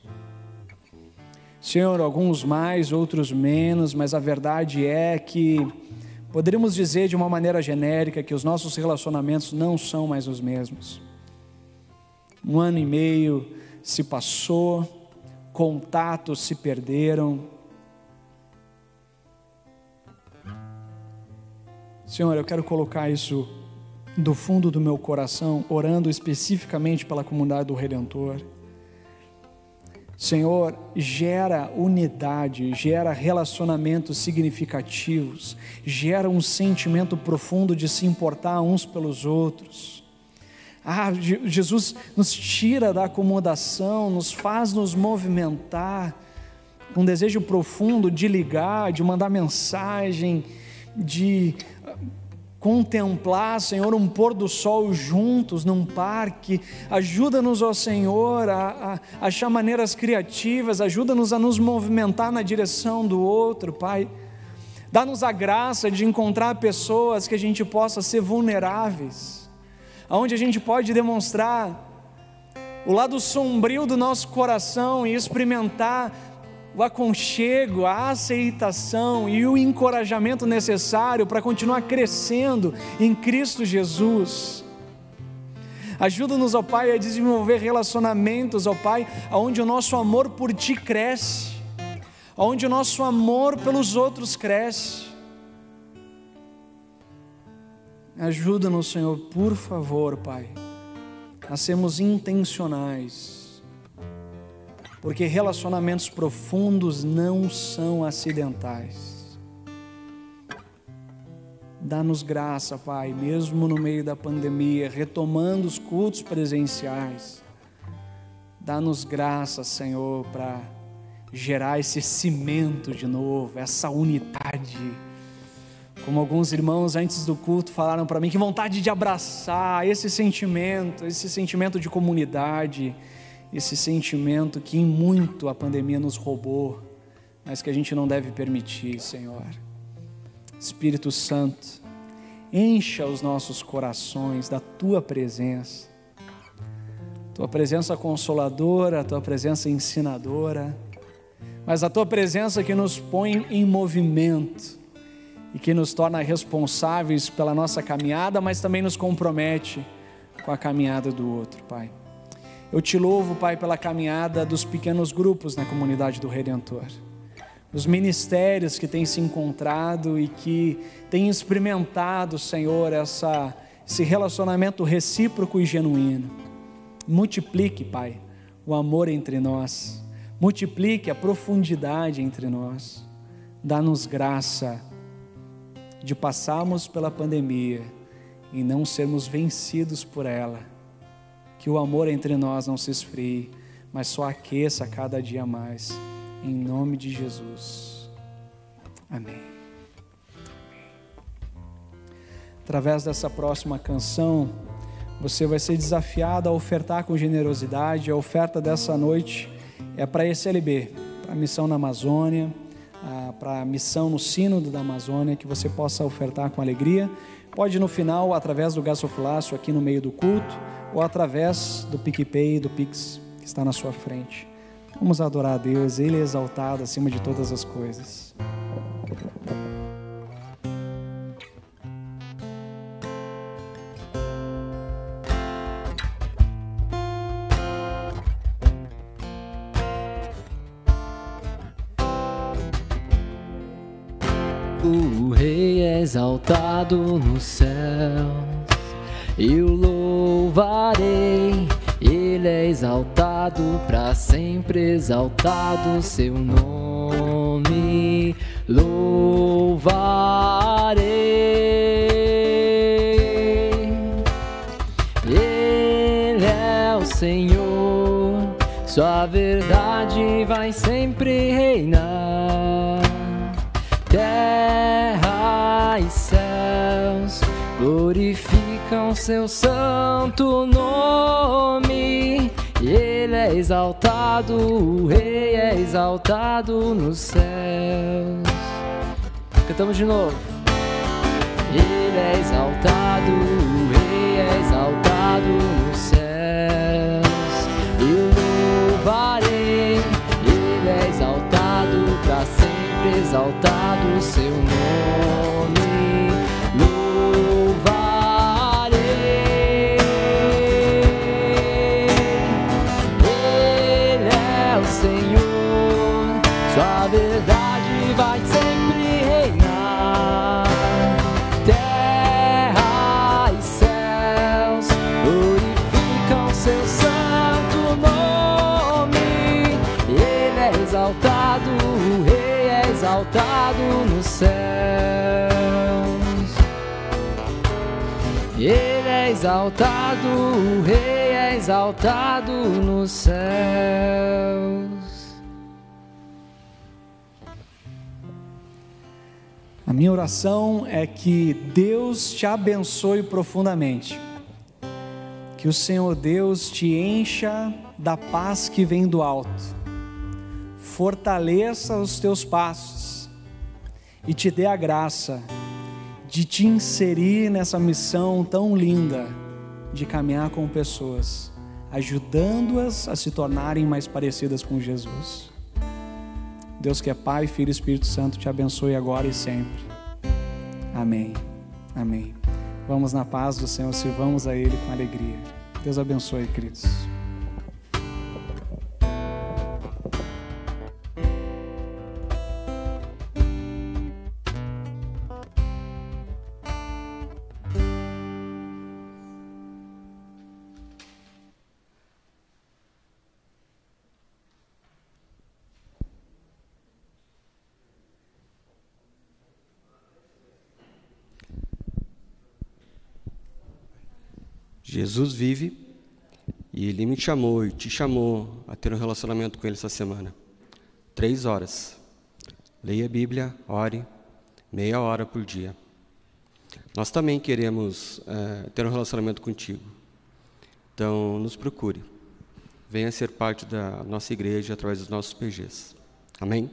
Senhor, alguns mais, outros menos, mas a verdade é que poderíamos dizer de uma maneira genérica que os nossos relacionamentos não são mais os mesmos. Um ano e meio se passou, contatos se perderam. Senhor, eu quero colocar isso do fundo do meu coração, orando especificamente pela comunidade do Redentor. Senhor, gera unidade, gera relacionamentos significativos, gera um sentimento profundo de se importar uns pelos outros. Ah, Jesus nos tira da acomodação, nos faz nos movimentar com um desejo profundo de ligar, de mandar mensagem, de contemplar, Senhor, um pôr do sol juntos num parque. Ajuda-nos, ó Senhor, a, a achar maneiras criativas, ajuda-nos a nos movimentar na direção do outro, Pai. Dá-nos a graça de encontrar pessoas que a gente possa ser vulneráveis, aonde a gente pode demonstrar o lado sombrio do nosso coração e experimentar o aconchego, a aceitação e o encorajamento necessário para continuar crescendo em Cristo Jesus. Ajuda-nos, ó Pai, a desenvolver relacionamentos, ó Pai, onde o nosso amor por Ti cresce, onde o nosso amor pelos outros cresce. Ajuda-nos, Senhor, por favor, Pai, a sermos intencionais porque relacionamentos profundos não são acidentais. Dá-nos graça, Pai, mesmo no meio da pandemia, retomando os cultos presenciais. Dá-nos graça, Senhor, para gerar esse cimento de novo, essa unidade. Como alguns irmãos antes do culto falaram para mim, que vontade de abraçar esse sentimento, esse sentimento de comunidade esse sentimento que em muito a pandemia nos roubou, mas que a gente não deve permitir, Senhor. Espírito Santo, encha os nossos corações da tua presença, tua presença consoladora, tua presença ensinadora, mas a tua presença que nos põe em movimento e que nos torna responsáveis pela nossa caminhada, mas também nos compromete com a caminhada do outro, Pai. Eu te louvo, Pai, pela caminhada dos pequenos grupos na comunidade do Redentor. Os ministérios que têm se encontrado e que têm experimentado, Senhor, essa, esse relacionamento recíproco e genuíno. Multiplique, Pai, o amor entre nós. Multiplique a profundidade entre nós. Dá-nos graça de passarmos pela pandemia e não sermos vencidos por ela que o amor entre nós não se esfrie, mas só aqueça cada dia mais. Em nome de Jesus. Amém. Através dessa próxima canção, você vai ser desafiado a ofertar com generosidade. A oferta dessa noite é para a SLB, para a missão na Amazônia, ah, para a missão no Sínodo da Amazônia, que você possa ofertar com alegria. Pode no final, através do gasofilácio aqui no meio do culto, ou através do PicPay, do Pix, que está na sua frente. Vamos adorar a Deus, Ele é exaltado acima de todas as coisas. Exaltado nos céus, eu louvarei. Ele é exaltado para sempre, exaltado seu nome. Louvarei. Ele é o Senhor, sua verdade vai sempre reinar terra glorificam seu santo nome. Ele é exaltado, o rei é exaltado nos céus. Cantamos de novo. Ele é exaltado, o rei é exaltado nos céus. Eu louvarei, ele é exaltado para sempre exaltado seu nome. Exaltado, o Rei é exaltado nos céus. A minha oração é que Deus te abençoe profundamente. Que o Senhor Deus te encha da paz que vem do alto. Fortaleça os teus passos e te dê a graça de te inserir nessa missão tão linda de caminhar com pessoas, ajudando-as a se tornarem mais parecidas com Jesus. Deus que é Pai, Filho e Espírito Santo te abençoe agora e sempre. Amém. Amém. Vamos na paz do Senhor, sirvamos a Ele com alegria. Deus abençoe, queridos. Jesus vive e Ele me chamou e te chamou a ter um relacionamento com Ele essa semana. Três horas. Leia a Bíblia, ore, meia hora por dia. Nós também queremos é, ter um relacionamento contigo. Então, nos procure. Venha ser parte da nossa igreja através dos nossos PGs. Amém?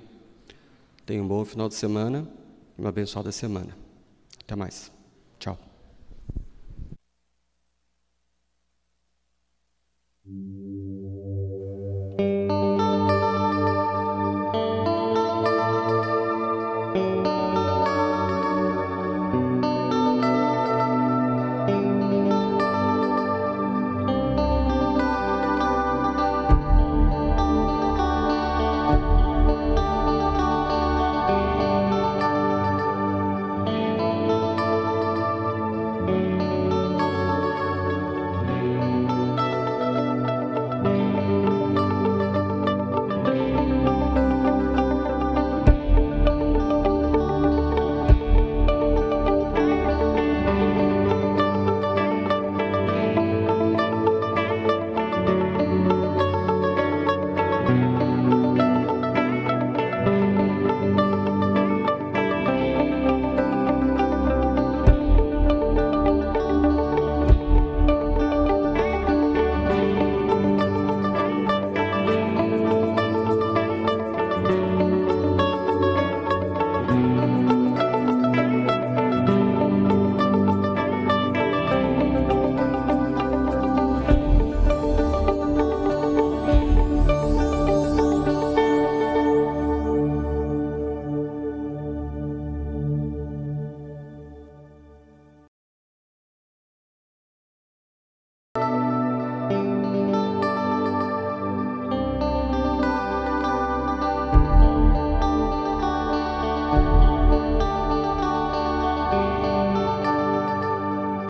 Tenha um bom final de semana e uma abençoada semana. Até mais. Tchau.